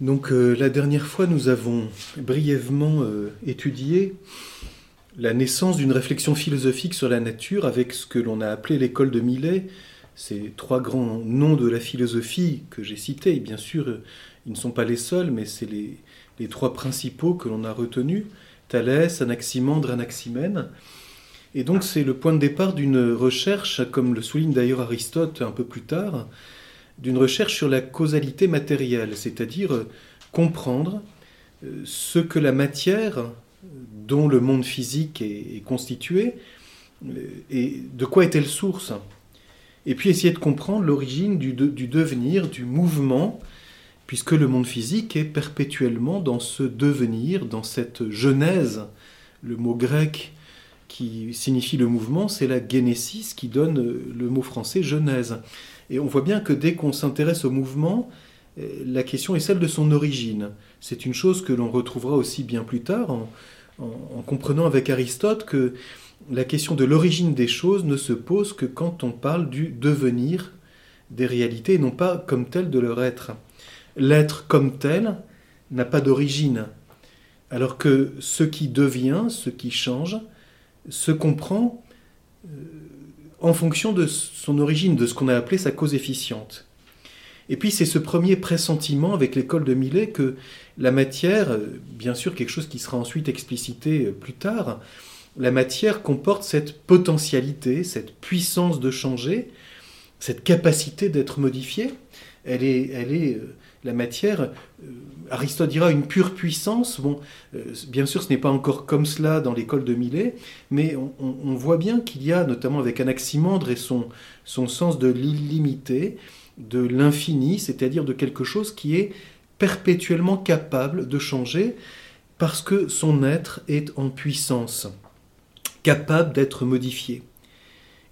Donc euh, la dernière fois, nous avons brièvement euh, étudié la naissance d'une réflexion philosophique sur la nature avec ce que l'on a appelé l'école de Millet, ces trois grands noms de la philosophie que j'ai cités. Et bien sûr, euh, ils ne sont pas les seuls, mais c'est les, les trois principaux que l'on a retenus, Thalès, Anaximandre, Anaximène. Et donc c'est le point de départ d'une recherche, comme le souligne d'ailleurs Aristote un peu plus tard, d'une recherche sur la causalité matérielle, c'est-à-dire euh, comprendre euh, ce que la matière dont le monde physique est, constitué euh, et de quoi est-elle source Et puis essayer de comprendre l'origine du, devenir, du mouvement, puisque le monde physique est perpétuellement dans ce devenir, dans cette genèse. Le mot grec qui signifie le mouvement, c'est la génésis qui donne le mot français genèse. Et on voit bien que dès qu'on s'intéresse au mouvement, euh, la question est celle de son origine. C'est une chose que l'on retrouvera aussi bien plus tard en, comprenant avec Aristote que la question de l'origine des choses ne se pose que quand on parle du devenir des réalités, non pas comme tel de leur être. L'être comme tel n'a pas d'origine, alors que ce qui devient, ce qui change, se comprend euh, en fonction de son origine, de ce qu'on a appelé sa cause efficiente. Et puis c'est ce premier pressentiment avec l'école de Millet que la matière, bien sûr quelque chose qui sera ensuite explicité plus tard, la matière comporte cette potentialité, cette puissance de changer, cette capacité d'être modifiée. Elle est, elle est euh, la matière, euh, Aristote dira une pure puissance. Bon, euh, bien sûr, ce n'est pas encore comme cela dans l'école de Millet, mais on, voit bien qu'il y a, notamment avec Anaximandre et son, son sens de l'illimité, de l'infini, c'est-à-dire de quelque chose qui est perpétuellement capable de changer parce que son être est en puissance, capable d'être modifié.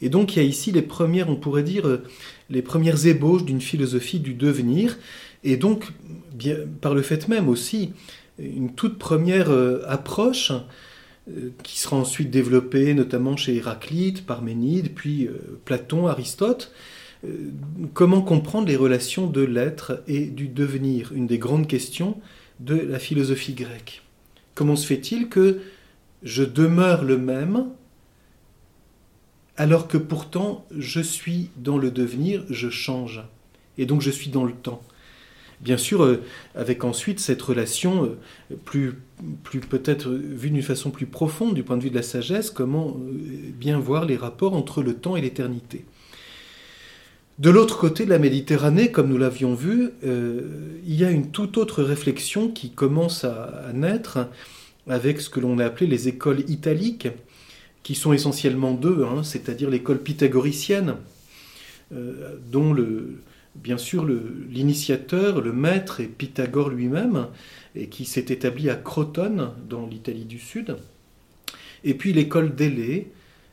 Et donc il y a ici les premières, on pourrait dire, euh, les premières ébauches d'une philosophie du devenir, et donc, bien, par le fait même aussi, une toute première euh, approche euh, qui sera ensuite développée notamment chez Héraclite, Parménide, puis Platon, Aristote, comment comprendre les relations de l'être et du devenir, une des grandes questions de la philosophie grecque. Comment se fait-il que je demeure le même alors que pourtant je suis dans le devenir, je change, et donc je suis dans le temps Bien sûr, euh, avec ensuite cette relation euh, plus, plus peut-être vue d'une façon plus profonde du point de vue de la sagesse, comment euh, bien voir les rapports entre le temps et l'éternité. De l'autre côté de la Méditerranée, comme nous l'avions vu, il y a une toute autre réflexion qui commence à, naître avec ce que l'on a appelé les écoles italiques, qui sont essentiellement deux, hein, c'est-à-dire l'école pythagoricienne, dont le, bien sûr, l'initiateur, le, maître est Pythagore lui-même, et qui s'est établi à Crotone, dans l'Italie du Sud. Et puis l'école d'Élée,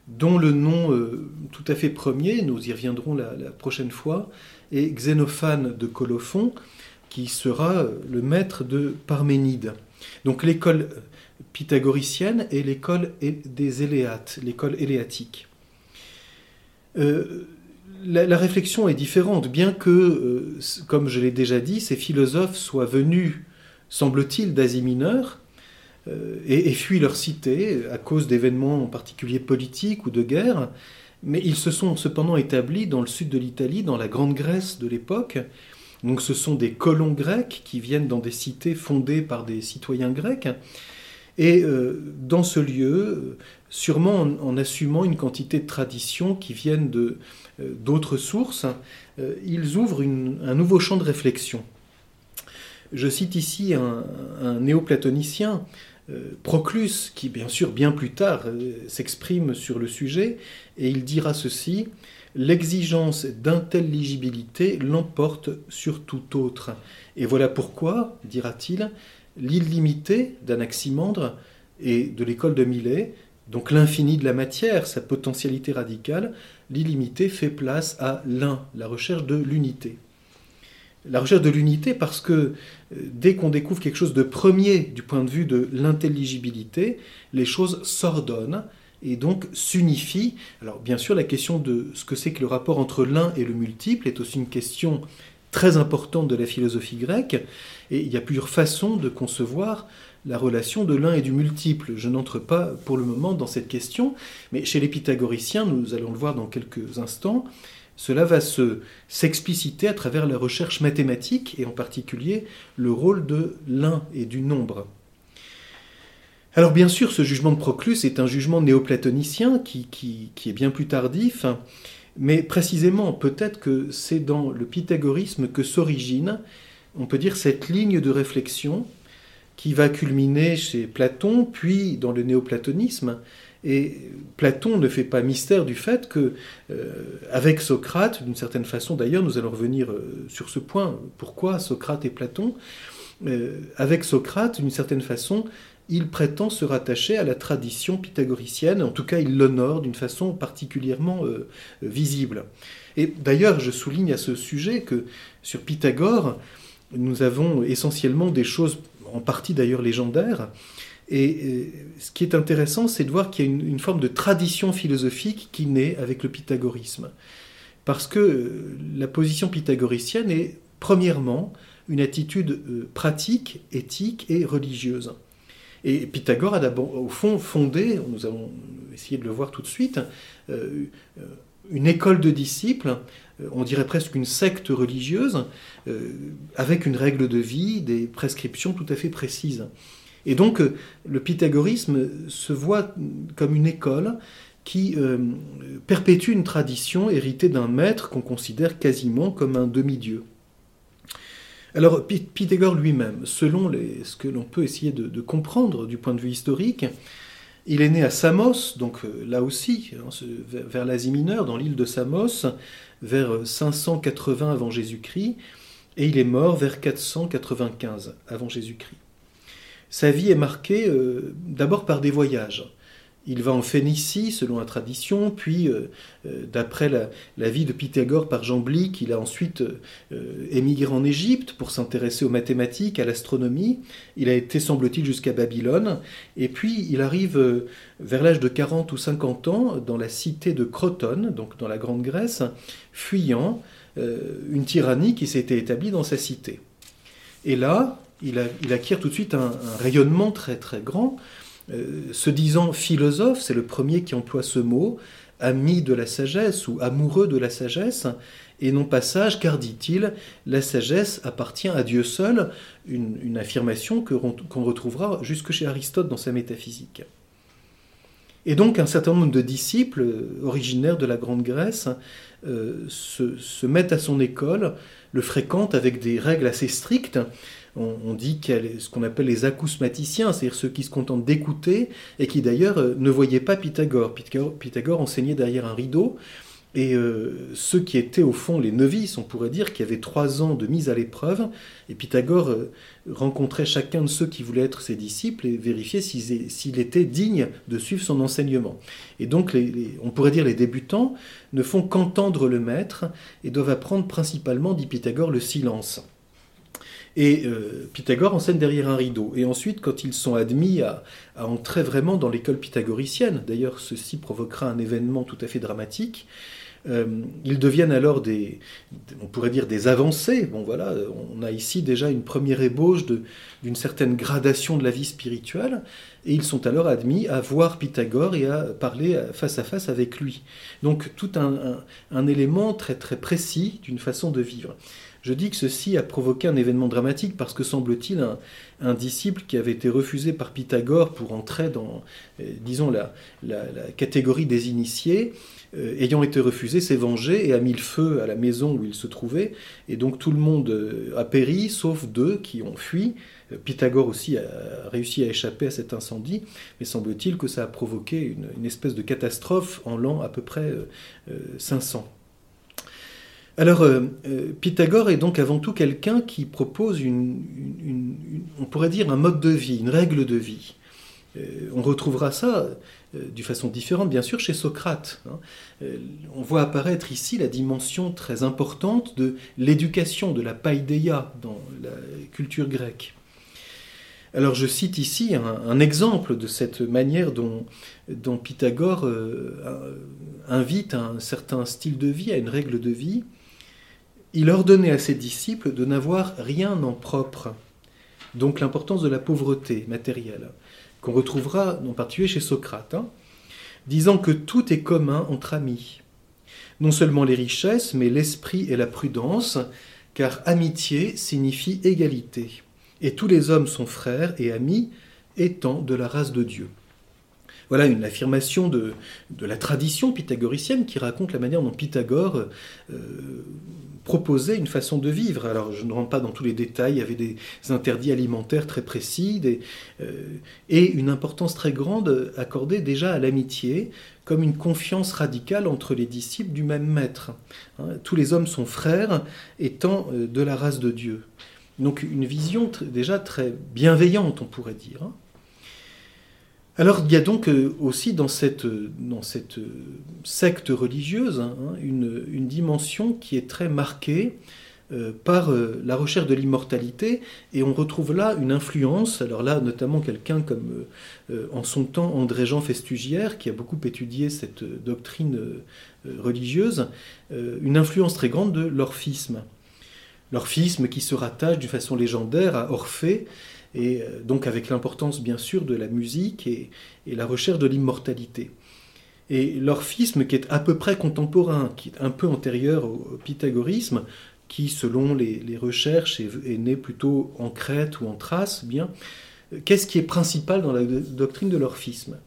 dont le nom euh, tout à fait premier, nous y reviendrons la, prochaine fois, est Xénophane de Colophon, qui sera le maître de Parménide. Donc l'école pythagoricienne et l'école des Éléates, l'école éléatique. Euh, la, réflexion est différente, bien que, euh, comme je l'ai déjà dit, ces philosophes soient venus, semble-t-il, d'Asie mineure euh, et, et fuient leur cité à cause d'événements en particulier politiques ou de guerre, mais ils se sont cependant établis dans le sud de l'Italie, dans la Grande Grèce de l'époque. Donc ce sont des colons grecs qui viennent dans des cités fondées par des citoyens grecs. Et euh, dans ce lieu, sûrement en, assumant une quantité de traditions qui viennent euh, d'autres sources, euh, ils ouvrent un nouveau champ de réflexion. Je cite ici un, néoplatonicien, Proclus, qui bien sûr bien plus tard s'exprime sur le sujet, et il dira ceci, l'exigence d'intelligibilité l'emporte sur tout autre. Et voilà pourquoi, dira-t-il, l'illimité d'Anaximandre et de l'école de Millet, donc l'infini de la matière, sa potentialité radicale, l'illimité fait place à l'un, la recherche de l'unité. La recherche de l'unité parce que euh, dès qu'on découvre quelque chose de premier du point de vue de l'intelligibilité, les choses s'ordonnent et donc s'unifient. Alors bien sûr, la question de ce que c'est que le rapport entre l'un et le multiple est aussi une question très importante de la philosophie grecque, et il y a plusieurs façons de concevoir la relation de l'un et du multiple. Je n'entre pas pour le moment dans cette question, mais chez les pythagoriciens, nous allons le voir dans quelques instants, cela va se s'expliciter à travers la recherche mathématique et en particulier le rôle de l'un et du nombre. Alors bien sûr, ce jugement de Proclus est un jugement néoplatonicien qui, qui est bien plus tardif, mais précisément peut-être que c'est dans le pythagorisme que s'origine, on peut dire, cette ligne de réflexion qui va culminer chez Platon, puis dans le néoplatonisme. Et Platon ne fait pas mystère du fait que, euh, avec Socrate, d'une certaine façon d'ailleurs, nous allons revenir euh, sur ce point, pourquoi Socrate et Platon, euh, avec Socrate, d'une certaine façon, il prétend se rattacher à la tradition pythagoricienne, en tout cas il l'honore d'une façon particulièrement visible. Et d'ailleurs, je souligne à ce sujet que sur Pythagore, nous avons essentiellement des choses en partie d'ailleurs légendaire. Et ce qui est intéressant, c'est de voir qu'il y a une, forme de tradition philosophique qui naît avec le pythagorisme. Parce que euh, la position pythagoricienne est, premièrement, une attitude euh, pratique, éthique et religieuse. Et Pythagore a d'abord, au fond, fondé, nous allons essayer de le voir tout de suite, euh, une école de disciples, on dirait presque une secte religieuse, euh, avec une règle de vie, des prescriptions tout à fait précises. Et donc euh, le pythagorisme se voit comme une école qui euh, perpétue une tradition héritée d'un maître qu'on considère quasiment comme un demi-dieu. Alors Pythagore lui-même, selon ce que l'on peut essayer de, comprendre du point de vue historique, il est né à Samos, donc là aussi, hein, vers l'Asie mineure, dans l'île de Samos, vers 580 avant Jésus-Christ, et il est mort vers 495 avant Jésus-Christ. Sa vie est marquée euh, d'abord par des voyages. Il va en Phénicie, selon la tradition, puis, euh, euh, d'après la, vie de Pythagore par Jamblique, il a ensuite émigré en Égypte pour s'intéresser aux mathématiques, à l'astronomie. Il a été, semble-t-il, jusqu'à Babylone. Et puis, il arrive vers l'âge de 40 ou 50 ans dans la cité de Crotone, donc dans la Grande Grèce, fuyant euh, une tyrannie qui s'était établie dans sa cité. Et là, il, acquiert tout de suite un, rayonnement très très grand. Euh, se disant philosophe, c'est le premier qui emploie ce mot, ami de la sagesse ou amoureux de la sagesse, et non pas sage, car dit-il, la sagesse appartient à Dieu seul, une, affirmation qu'on retrouvera jusque chez Aristote dans sa métaphysique. Et donc un certain nombre de disciples originaires de la Grande Grèce euh, se, mettent à son école, le fréquentent avec des règles assez strictes. On, dit a ce qu'on appelle les acousmaticiens, c'est-à-dire ceux qui se contentent d'écouter et qui d'ailleurs euh, ne voyaient pas Pythagore. Pythagore enseignait derrière un rideau et euh, ceux qui étaient au fond les novices, on pourrait dire, qui avaient trois ans de mise à l'épreuve, et Pythagore euh, rencontrait chacun de ceux qui voulaient être ses disciples et vérifiait s'il était digne de suivre son enseignement. Et donc, on pourrait dire les débutants ne font qu'entendre le maître et doivent apprendre principalement, dit Pythagore, le silence. Et euh, Pythagore enseigne derrière un rideau. Et ensuite, quand ils sont admis à, entrer vraiment dans l'école pythagoricienne, d'ailleurs ceci provoquera un événement tout à fait dramatique, ils deviennent alors des, on pourrait dire des avancées. Bon voilà, on a ici déjà une première ébauche d'une certaine gradation de la vie spirituelle, et ils sont alors admis à voir Pythagore et à parler face à face avec lui. Donc tout un, un élément très très précis d'une façon de vivre. Je dis que ceci a provoqué un événement dramatique parce que semble-t-il un, disciple qui avait été refusé par Pythagore pour entrer dans, euh, disons, la, catégorie des initiés, euh, ayant été refusé, s'est vengé et a mis le feu à la maison où il se trouvait. Et donc tout le monde euh, a péri, sauf deux qui ont fui. Pythagore aussi a réussi à échapper à cet incendie, mais semble-t-il que ça a provoqué une, espèce de catastrophe en l'an à peu près 500. Alors, euh, euh, Pythagore est donc avant tout quelqu'un qui propose on pourrait dire, un mode de vie, une règle de vie. Euh, on retrouvera ça d'une façon différente, bien sûr, chez Socrate. Hein. on voit apparaître ici la dimension très importante de l'éducation, de la paideia dans la culture grecque. Alors je cite ici un, exemple de cette manière dont, dont Pythagore invite un certain style de vie, à une règle de vie. Il ordonnait à ses disciples de n'avoir rien en propre. Donc l'importance de la pauvreté matérielle, qu'on retrouvera en particulier chez Socrate, hein, disant que tout est commun entre amis. Non seulement les richesses, mais l'esprit et la prudence, car amitié signifie égalité. Et tous les hommes sont frères et amis, étant de la race de Dieu. Voilà une affirmation de, la tradition pythagoricienne qui raconte la manière dont Pythagore euh, proposait une façon de vivre. Alors je ne rentre pas dans tous les détails, il y avait des interdits alimentaires très précis euh, et une importance très grande accordée déjà à l'amitié comme une confiance radicale entre les disciples du même maître. Hein, tous les hommes sont frères étant euh, de la race de Dieu. Donc une vision déjà très bienveillante, on pourrait dire. Hein. Alors il y a donc euh, aussi dans cette, dans cette secte religieuse hein, une, dimension qui est très marquée euh, par euh, la recherche de l'immortalité et on retrouve là une influence, alors là notamment quelqu'un comme en son temps André-Jean Festugière qui a beaucoup étudié cette doctrine religieuse, une influence très grande de l'orphisme. L'orphisme qui se rattache d'une façon légendaire à Orphée et euh, donc avec l'importance bien sûr de la musique et, la recherche de l'immortalité. Et l'orphisme qui est à peu près contemporain, qui est un peu antérieur au pythagorisme, qui selon les, recherches est, né plutôt en Crète ou en Thrace, eh bien, qu'est-ce qui est principal dans la doctrine de l'orphisme?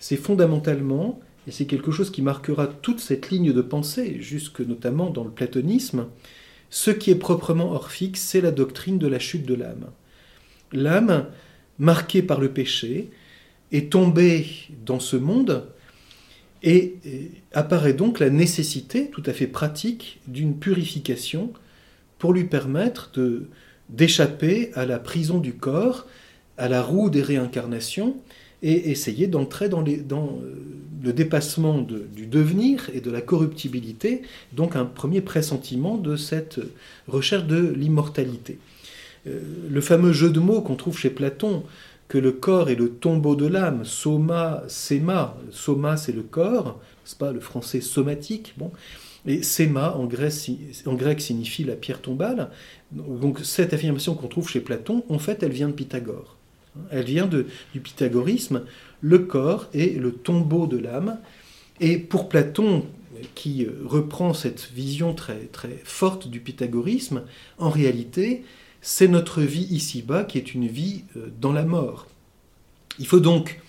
C'est fondamentalement, et c'est quelque chose qui marquera toute cette ligne de pensée, jusque notamment dans le platonisme, ce qui est proprement orphique, c'est la doctrine de la chute de l'âme l'âme, marquée par le péché, est tombée dans ce monde et apparaît donc la nécessité tout à fait pratique d'une purification pour lui permettre d'échapper à la prison du corps, à la roue des réincarnations et essayer d'entrer dans, dans, euh, le dépassement du devenir et de la corruptibilité, donc un premier pressentiment de cette recherche de l'immortalité. Euh, le fameux jeu de mots qu'on trouve chez Platon, que le corps est le tombeau de l'âme, soma, sema, soma c'est le corps, c'est pas le français somatique, bon, et sema en en grec signifie la pierre tombale. Donc cette affirmation qu'on trouve chez Platon, en fait, elle vient de Pythagore. Elle vient du pythagorisme. Le corps est le tombeau de l'âme. Et pour Platon, qui reprend cette vision très, très forte du pythagorisme, en réalité, c'est notre vie ici-bas qui est une vie euh, dans la mort. Il faut donc,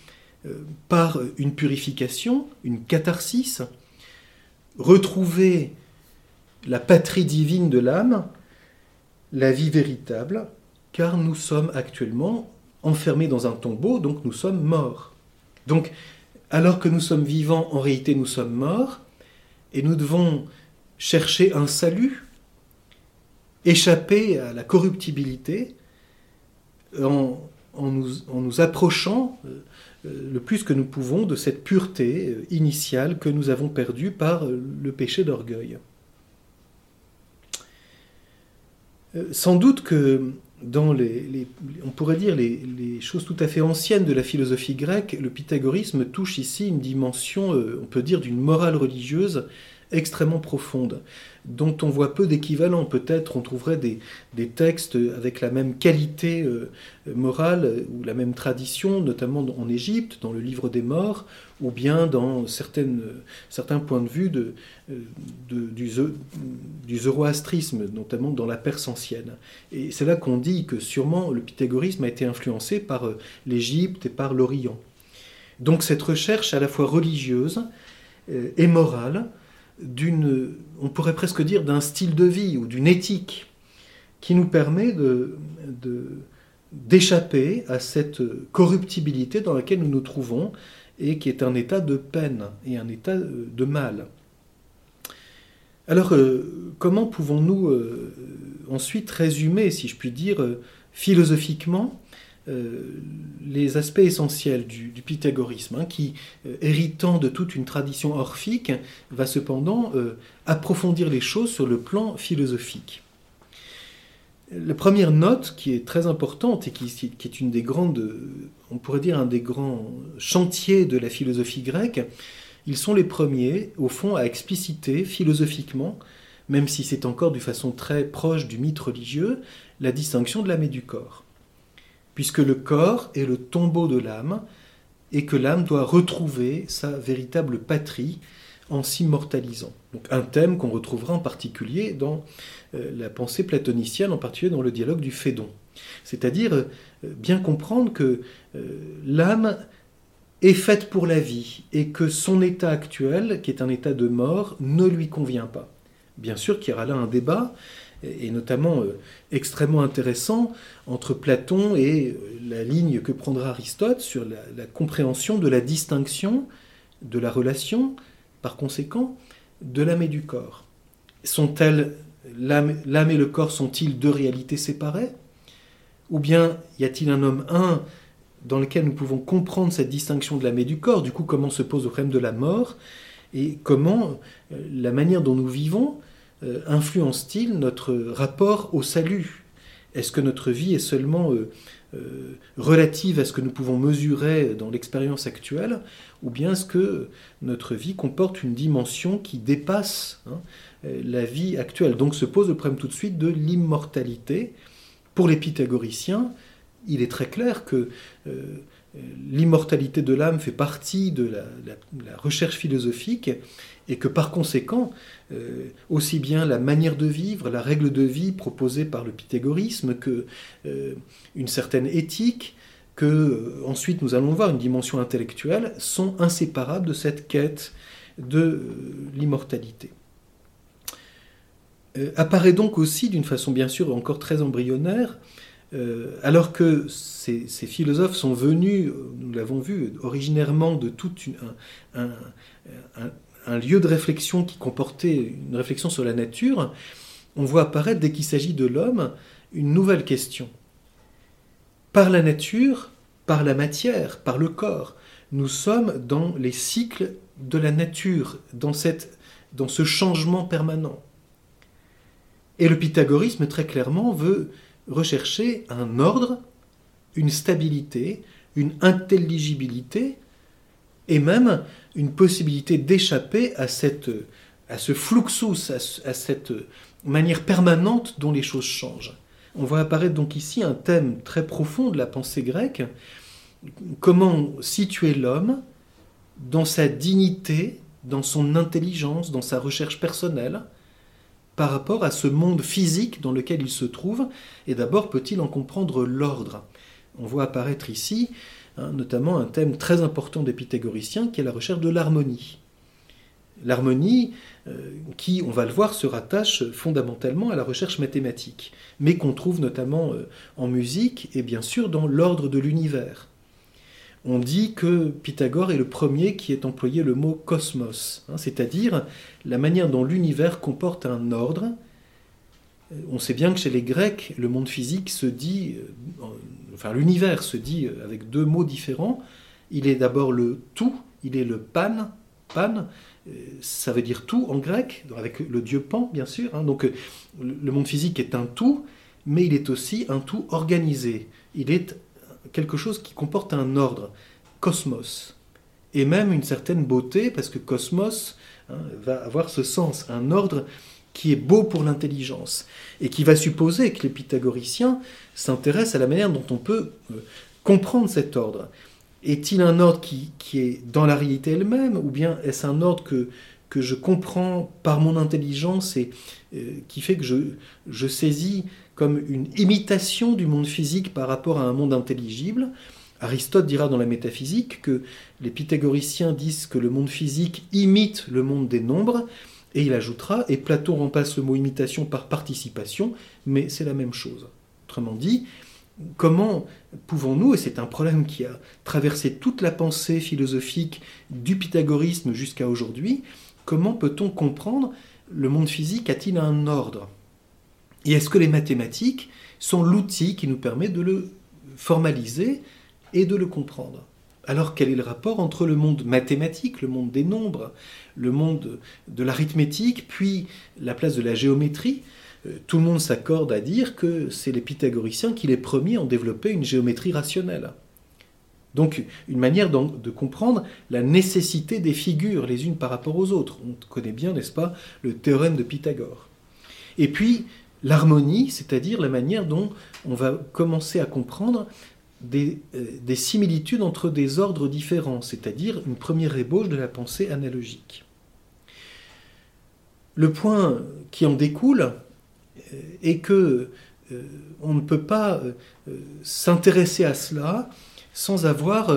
euh, par une purification, une catharsis, retrouver la patrie divine de l'âme, la vie véritable, car nous sommes actuellement enfermés dans un tombeau, donc nous sommes morts. Donc, alors que nous sommes vivants, en réalité nous sommes morts, et nous devons chercher un salut échapper à la corruptibilité en, nous, approchant euh, euh, le plus que nous pouvons de cette pureté euh, initiale que nous avons perdue par le péché d'orgueil. Sans doute que dans les, on pourrait dire les, les, choses tout à fait anciennes de la philosophie grecque, le pythagorisme touche ici une dimension, on peut dire, d'une morale religieuse extrêmement profonde, dont on voit peu d'équivalents. Peut-être on trouverait des, textes avec la même qualité euh, morale ou la même tradition, notamment en Égypte, dans le livre des morts, ou bien dans certains points de vue de, euh, du, du zoroastrisme, notamment dans la Perse ancienne. Et c'est là qu'on dit que sûrement le pythagorisme a été influencé par euh, l'Égypte et par l'Orient. Donc cette recherche à la fois religieuse et morale, d'une, on pourrait presque dire, d'un style de vie ou d'une éthique qui nous permet de, d'échapper à cette corruptibilité dans laquelle nous nous trouvons et qui est un état de peine et un état de mal. Alors, euh, comment pouvons-nous euh, ensuite résumer, si je puis dire, euh, philosophiquement, les aspects essentiels du, pythagorisme, hein, qui, héritant de toute une tradition orphique, va cependant approfondir les choses sur le plan philosophique. La première note, qui est très importante et qui, qui, est une des grandes, on pourrait dire un des grands chantiers de la philosophie grecque, ils sont les premiers, au fond, à expliciter philosophiquement, même si c'est encore de façon très proche du mythe religieux, la distinction de l'âme et du corps. Puisque le corps est le tombeau de l'âme, et que l'âme doit retrouver sa véritable patrie en s'immortalisant. Donc un thème qu'on retrouvera en particulier dans euh, la pensée platonicienne, en particulier dans le dialogue du Phédon. C'est-à-dire euh, bien comprendre que euh, l'âme est faite pour la vie et que son état actuel, qui est un état de mort, ne lui convient pas. Bien sûr qu'il y aura là un débat, et notamment euh, extrêmement intéressant, entre Platon et euh, la ligne que prendra Aristote sur la, compréhension de la distinction de la relation, par conséquent, de l'âme et du corps. Sont-elles l'âme et le corps sont-ils deux réalités séparées? Ou bien y a-t-il un homme un dans lequel nous pouvons comprendre cette distinction de l'âme et du corps, du coup comment se pose le problème de la mort, et comment euh, la manière dont nous vivons euh, influence-t-il notre rapport au salut Est-ce que notre vie est seulement euh, relative à ce que nous pouvons mesurer dans l'expérience actuelle, ou bien est-ce que notre vie comporte une dimension qui dépasse hein, la vie actuelle Donc se pose le problème tout de suite de l'immortalité. Pour les pythagoriciens, il est très clair que euh, l'immortalité de l'âme fait partie de la, recherche philosophique et que par conséquent, euh, aussi bien la manière de vivre, la règle de vie proposée par le pythagorisme, que euh, une certaine éthique, que ensuite nous allons voir une dimension intellectuelle, sont inséparables de cette quête de l'immortalité. apparaît donc aussi, d'une façon bien sûr encore très embryonnaire, euh, alors que ces, philosophes sont venus, nous l'avons vu, originairement de tout un, lieu de réflexion qui comportait une réflexion sur la nature, on voit apparaître, dès qu'il s'agit de l'homme, une nouvelle question. Par la nature, par la matière, par le corps, nous sommes dans les cycles de la nature, dans, dans ce changement permanent. Et le pythagorisme, très clairement, veut rechercher un ordre, une stabilité, une intelligibilité et même une possibilité d'échapper à, à ce fluxus, à, cette manière permanente dont les choses changent. On voit apparaître donc ici un thème très profond de la pensée grecque, comment situer l'homme dans sa dignité, dans son intelligence, dans sa recherche personnelle, par rapport à ce monde physique dans lequel il se trouve, et d'abord peut-il en comprendre l'ordre? On voit apparaître ici hein, notamment un thème très important des pythagoriciens qui est la recherche de l'harmonie. L'harmonie euh, qui, on va le voir, se rattache fondamentalement à la recherche mathématique, mais qu'on trouve notamment euh, en musique et bien sûr dans l'ordre de l'univers on dit que Pythagore est le premier qui ait employé le mot cosmos, hein, c'est-à-dire la manière dont l'univers comporte un ordre. Euh, on sait bien que chez les Grecs, le monde physique se dit, euh, enfin l'univers se dit euh, avec deux mots différents. Il est d'abord le tout, il est le pan, pan, ça veut dire tout en grec, avec le dieu Pan bien sûr. Hein. donc le monde physique est un tout, mais il est aussi un tout organisé. Il est quelque chose qui comporte un ordre, cosmos, et même une certaine beauté, parce que cosmos hein, va avoir ce sens, un ordre qui est beau pour l'intelligence, et qui va supposer que les pythagoriciens s'intéressent à la manière dont on peut euh, comprendre cet ordre. Est-il un ordre qui, est dans la réalité elle-même, ou bien est-ce un ordre que, que je comprends par mon intelligence et euh, qui fait que je, je saisis comme une imitation du monde physique par rapport à un monde intelligible? Aristote dira dans la métaphysique que les pythagoriciens disent que le monde physique imite le monde des nombres, et il ajoutera, et Platon remplace le mot imitation par participation, mais c'est la même chose. Autrement dit, comment pouvons-nous, et c'est un problème qui a traversé toute la pensée philosophique du pythagorisme jusqu'à aujourd'hui, comment peut-on comprendre le monde physique a-t-il un ordre? Et est-ce que les mathématiques sont l'outil qui nous permet de le formaliser et de le comprendre? Alors quel est le rapport entre le monde mathématique, le monde des nombres, le monde de l'arithmétique, puis la place de la géométrie? Euh, Tout le monde s'accorde à dire que c'est les pythagoriciens qui les premiers ont développé une géométrie rationnelle. Donc une manière de comprendre la nécessité des figures les unes par rapport aux autres. On connaît bien, n'est-ce pas, le théorème de Pythagore. Et puis l'harmonie, c'est-à-dire la manière dont on va commencer à comprendre des, euh, des, similitudes entre des ordres différents, c'est-à-dire une première ébauche de la pensée analogique. Le point qui en découle euh, est que euh, on ne peut pas s'intéresser à cela sans avoir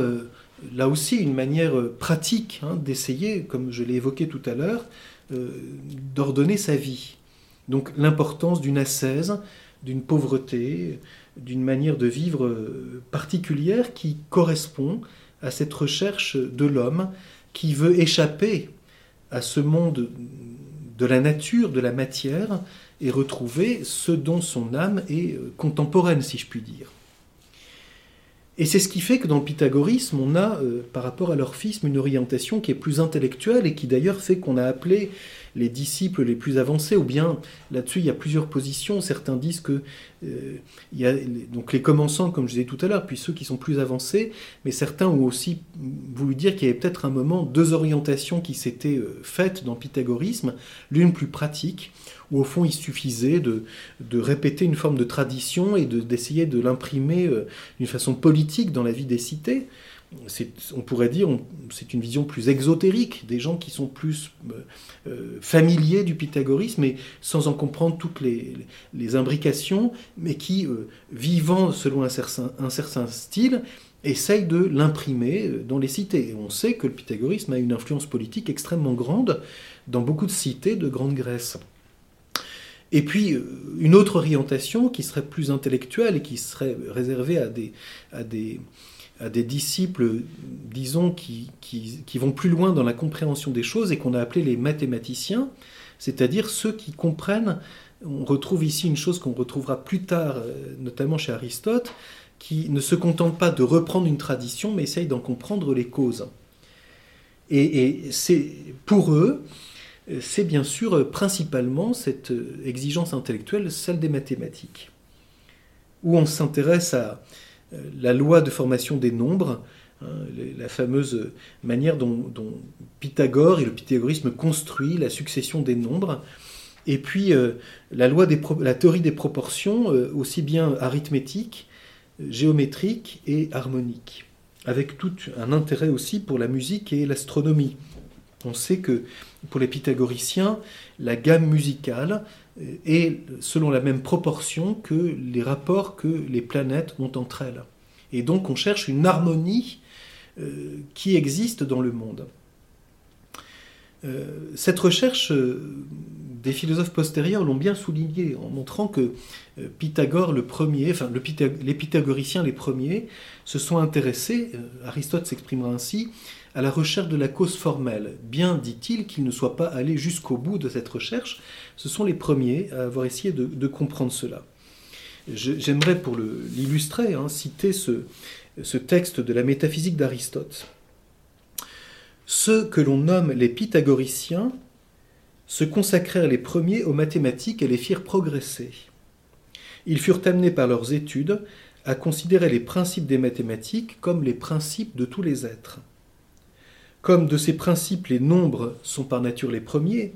là aussi une manière pratique hein, d'essayer, comme je l'ai évoqué tout à l'heure, d'ordonner sa vie. Donc l'importance d'une ascèse, d'une pauvreté, d'une manière de vivre euh, particulière qui correspond à cette recherche de l'homme qui veut échapper à ce monde de la nature, de la matière, et retrouver ce dont son âme est euh, contemporaine, si je puis dire. Et c'est ce qui fait que dans le pythagorisme, on a, euh, par rapport à l'orphisme, une orientation qui est plus intellectuelle et qui d'ailleurs fait qu'on a appelé les disciples les plus avancés, ou bien là-dessus il y a plusieurs positions. Certains disent que euh, donc les commençants, comme je disais tout à l'heure, puis ceux qui sont plus avancés, mais certains ont aussi voulu dire qu'il y avait peut-être un moment deux orientations qui s'étaient euh, faites dans le pythagorisme, l'une plus pratique, où au fond il suffisait de, répéter une forme de tradition et d'essayer de, l'imprimer euh, d'une façon politique dans la vie des cités on pourrait dire, c'est une vision plus exotérique, des gens qui sont plus euh, euh, familiers du pythagorisme, mais sans en comprendre toutes les, imbrications, mais qui, vivant selon un certain, style, essayent de l'imprimer dans les cités. on sait que le pythagorisme a une influence politique extrêmement grande dans beaucoup de cités de Grande Grèce. Et puis, une autre orientation qui serait plus intellectuelle et qui serait réservée à des, disciples, disons, qui, qui, vont plus loin dans la compréhension des choses et qu'on a appelé les mathématiciens, c'est-à-dire ceux qui comprennent, on retrouve ici une chose qu'on retrouvera plus tard, euh, notamment chez Aristote, qui ne se contentent pas de reprendre une tradition, mais essayent d'en comprendre les causes. Et c'est pour eux, c'est bien sûr principalement cette exigence intellectuelle, celle des mathématiques, où on s'intéresse à, euh, la loi de formation des nombres, hein, la fameuse manière dont, Pythagore et le pythagorisme construit la succession des nombres, et puis euh, la, loi des la théorie des proportions, euh, aussi bien arithmétique, géométrique et harmonique, avec tout un intérêt aussi pour la musique et l'astronomie. On sait que pour les pythagoriciens, la gamme musicale est selon la même proportion que les rapports que les planètes ont entre elles. Et donc on cherche une harmonie euh, qui existe dans le monde. Euh, cette recherche, euh, des philosophes postérieurs l'ont bien souligné en montrant que Pythagore le premier, enfin les pythagoriciens les premiers, se sont intéressés, Aristote s'exprimera ainsi, à la recherche de la cause formelle. Bien, dit-il, qu'ils ne soient pas allés jusqu'au bout de cette recherche. Ce sont les premiers à avoir essayé de, comprendre cela. J'aimerais, pour l'illustrer, hein, citer ce, ce texte de la métaphysique d'Aristote. Ceux que l'on nomme les pythagoriciens se consacrèrent les premiers aux mathématiques et les firent progresser. Ils furent amenés par leurs études à considérer les principes des mathématiques comme les principes de tous les êtres. Comme de ces principes les nombres sont par nature les premiers,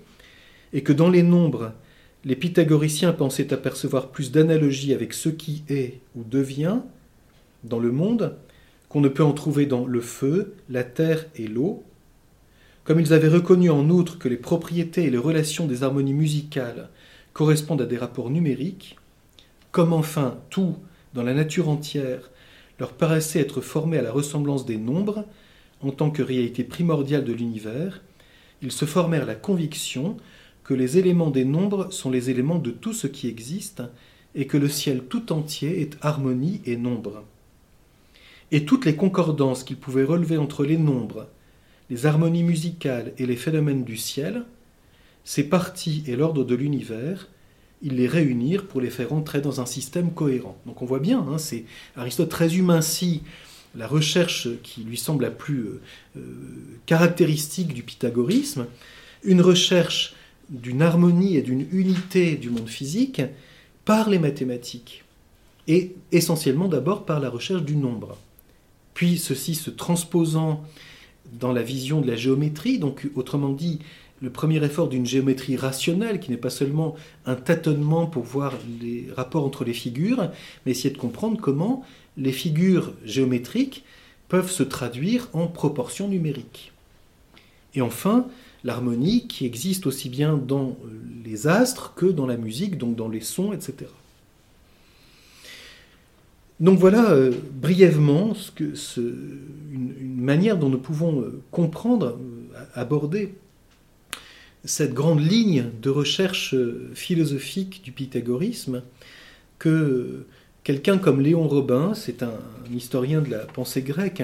et que dans les nombres, les pythagoriciens pensaient apercevoir plus d'analogie avec ce qui est ou devient dans le monde qu'on ne peut en trouver dans le feu, la terre et l'eau, comme ils avaient reconnu en outre que les propriétés et les relations des harmonies musicales correspondent à des rapports numériques, comme enfin tout, dans la nature entière, leur paraissait être formé à la ressemblance des nombres, en tant que réalité primordiale de l'univers, ils se formèrent la conviction que les éléments des nombres sont les éléments de tout ce qui existe et que le ciel tout entier est harmonie et nombre. Et toutes les concordances qu'ils pouvaient relever entre les nombres, les harmonies musicales et les phénomènes du ciel ces parties et l'ordre de l'univers, ils les réunirent pour les faire entrer dans un système cohérent. Donc on voit bien, hein, c'est Aristote résume ainsi la recherche qui lui semble la plus euh, euh, caractéristique du pythagorisme, une recherche d'une harmonie et d'une unité du monde physique par les mathématiques, et essentiellement d'abord par la recherche du nombre. Puis ceci se transposant dans la vision de la géométrie, donc autrement dit, le premier effort d'une géométrie rationnelle, qui n'est pas seulement un tâtonnement pour voir les rapports entre les figures, mais essayer de comprendre comment les figures géométriques peuvent se traduire en proportions numériques. Et enfin, l'harmonie qui existe aussi bien dans les astres que dans la musique, donc dans les sons, etc. Donc voilà euh, brièvement une, manière dont nous pouvons euh, comprendre, euh, aborder cette grande ligne de recherche philosophique du pythagorisme que quelqu'un comme Léon Robin, c'est un, historien de la pensée grecque,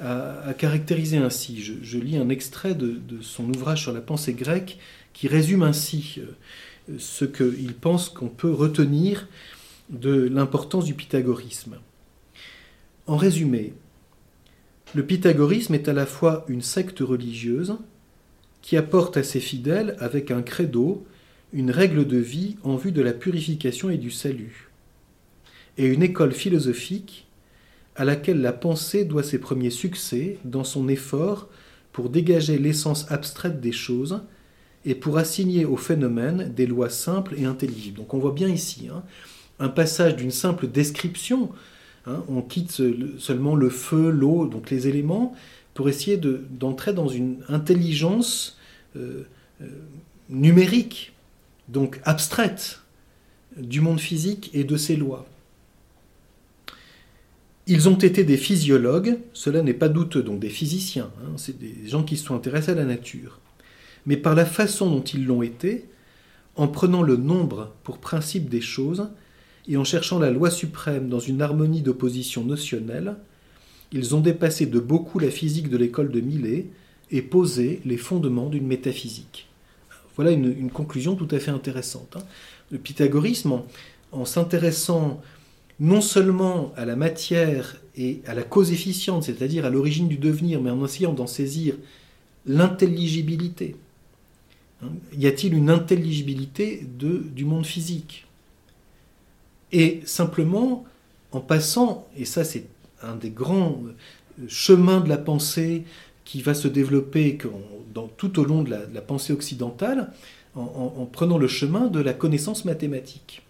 a, caractérisé ainsi. Je, lis un extrait de, son ouvrage sur la pensée grecque qui résume ainsi ce qu'il pense qu'on peut retenir de l'importance du pythagorisme. En résumé, le pythagorisme est à la fois une secte religieuse qui apporte à ses fidèles, avec un credo, une règle de vie en vue de la purification et du salut, et une école philosophique à laquelle la pensée doit ses premiers succès dans son effort pour dégager l'essence abstraite des choses et pour assigner aux phénomènes des lois simples et intelligibles. Donc on voit bien ici hein, un passage d'une simple description, hein, on quitte seulement le feu, l'eau, donc les éléments, pour essayer d'entrer dans une intelligence euh, euh, numérique, donc abstraite, du monde physique et de ses lois. Ils ont été des physiologues, cela n'est pas douteux, donc des physiciens, hein, c'est des gens qui se sont intéressés à la nature. Mais par la façon dont ils l'ont été, en prenant le nombre pour principe des choses, et en cherchant la loi suprême dans une harmonie d'opposition notionnelle, ils ont dépassé de beaucoup la physique de l'école de Millet et posé les fondements d'une métaphysique. Voilà une, conclusion tout à fait intéressante. Hein. Le pythagorisme, en, s'intéressant non seulement à la matière et à la cause efficiente, c'est-à-dire à, l'origine du devenir, mais en essayant d'en saisir l'intelligibilité. Hein. y a-t-il une intelligibilité du monde physique? Et simplement, en passant, et ça c'est un des grands euh, chemins de la pensée qui va se développer tout au long de la, pensée occidentale, en, prenant le chemin de la connaissance mathématique,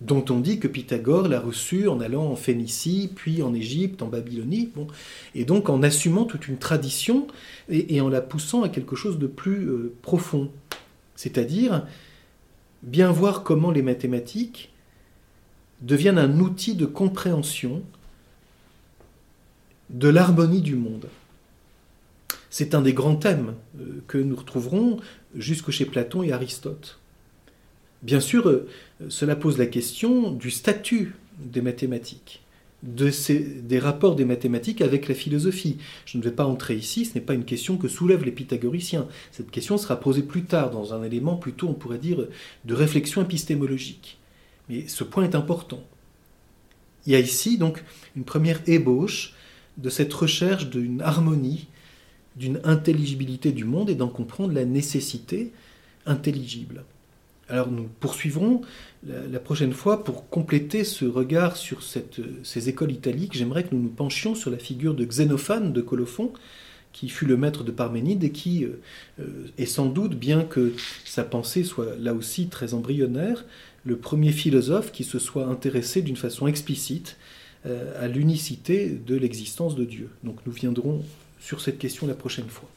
dont on dit que Pythagore l'a reçu en allant en Phénicie, puis en Égypte, en Babylonie, et donc en assumant toute une tradition et, en la poussant à quelque chose de plus euh, profond, c'est-à-dire bien voir comment les mathématiques deviennent un outil de compréhension de l'harmonie du monde. C'est un des grands thèmes euh, que nous retrouverons jusqu'au chez Platon et Aristote. Bien sûr, euh, cela pose la question du statut des mathématiques, de des rapports des mathématiques avec la philosophie. Je ne vais pas entrer ici, ce n'est pas une question que soulèvent les pythagoriciens. Cette question sera posée plus tard dans un élément plutôt, on pourrait dire, de réflexion épistémologique. Mais ce point est important. Il y a ici donc une première ébauche de cette recherche d'une harmonie, d'une intelligibilité du monde et d'en comprendre la nécessité intelligible. Alors nous poursuivrons la, prochaine fois pour compléter ce regard sur ces écoles italiques. J'aimerais que nous nous penchions sur la figure de Xénophane de Colophon, qui fut le maître de Parménide et qui euh, euh, est sans doute, bien que sa pensée soit là aussi très embryonnaire, le premier philosophe qui se soit intéressé d'une façon explicite euh, à l'unicité de l'existence de Dieu. Donc nous viendrons sur cette question la prochaine fois.